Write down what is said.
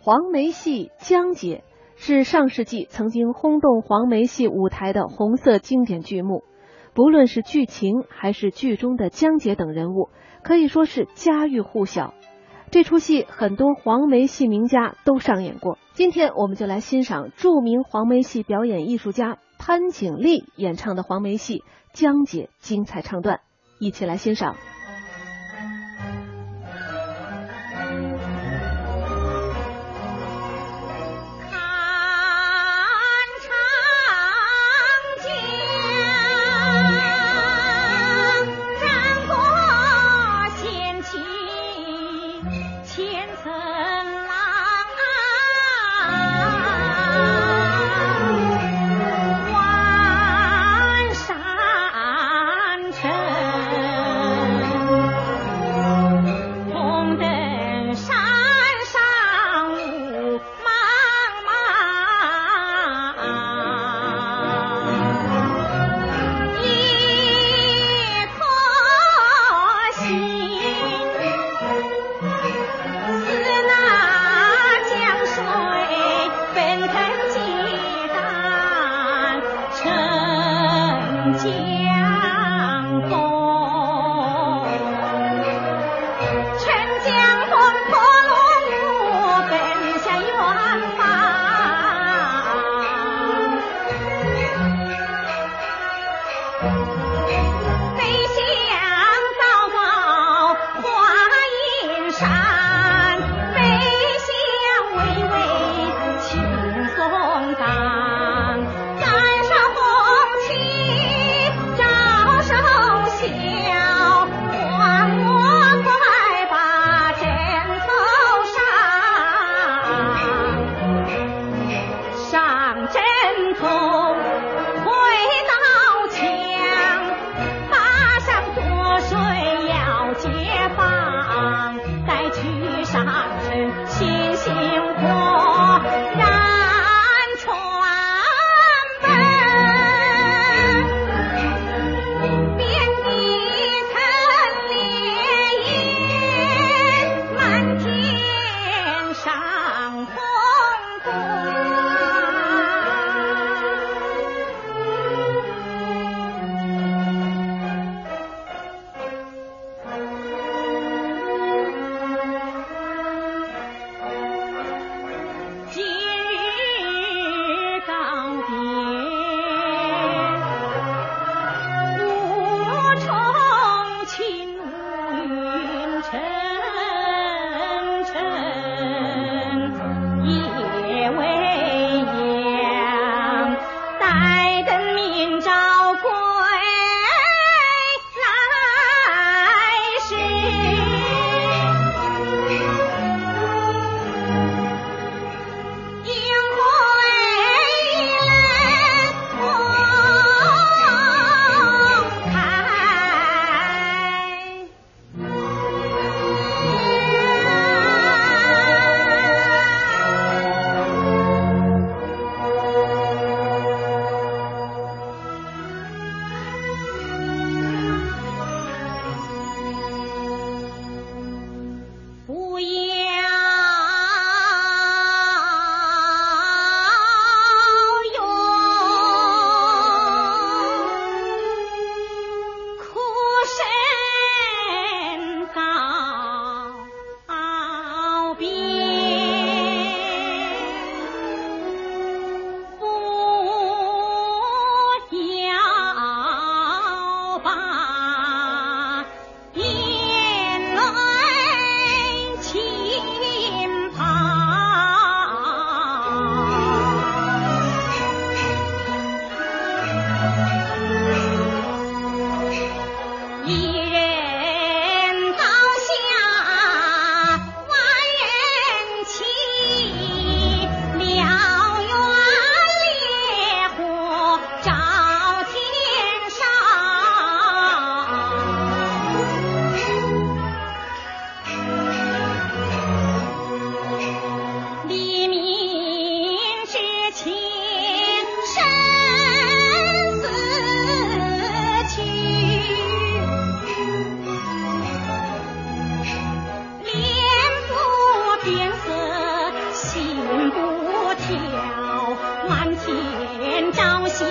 黄梅戏《江姐》是上世纪曾经轰动黄梅戏舞台的红色经典剧目，不论是剧情还是剧中的江姐等人物，可以说是家喻户晓。这出戏很多黄梅戏名家都上演过。今天我们就来欣赏著名黄梅戏表演艺术家潘景丽演唱的黄梅戏《江姐》精彩唱段，一起来欣赏。满天朝霞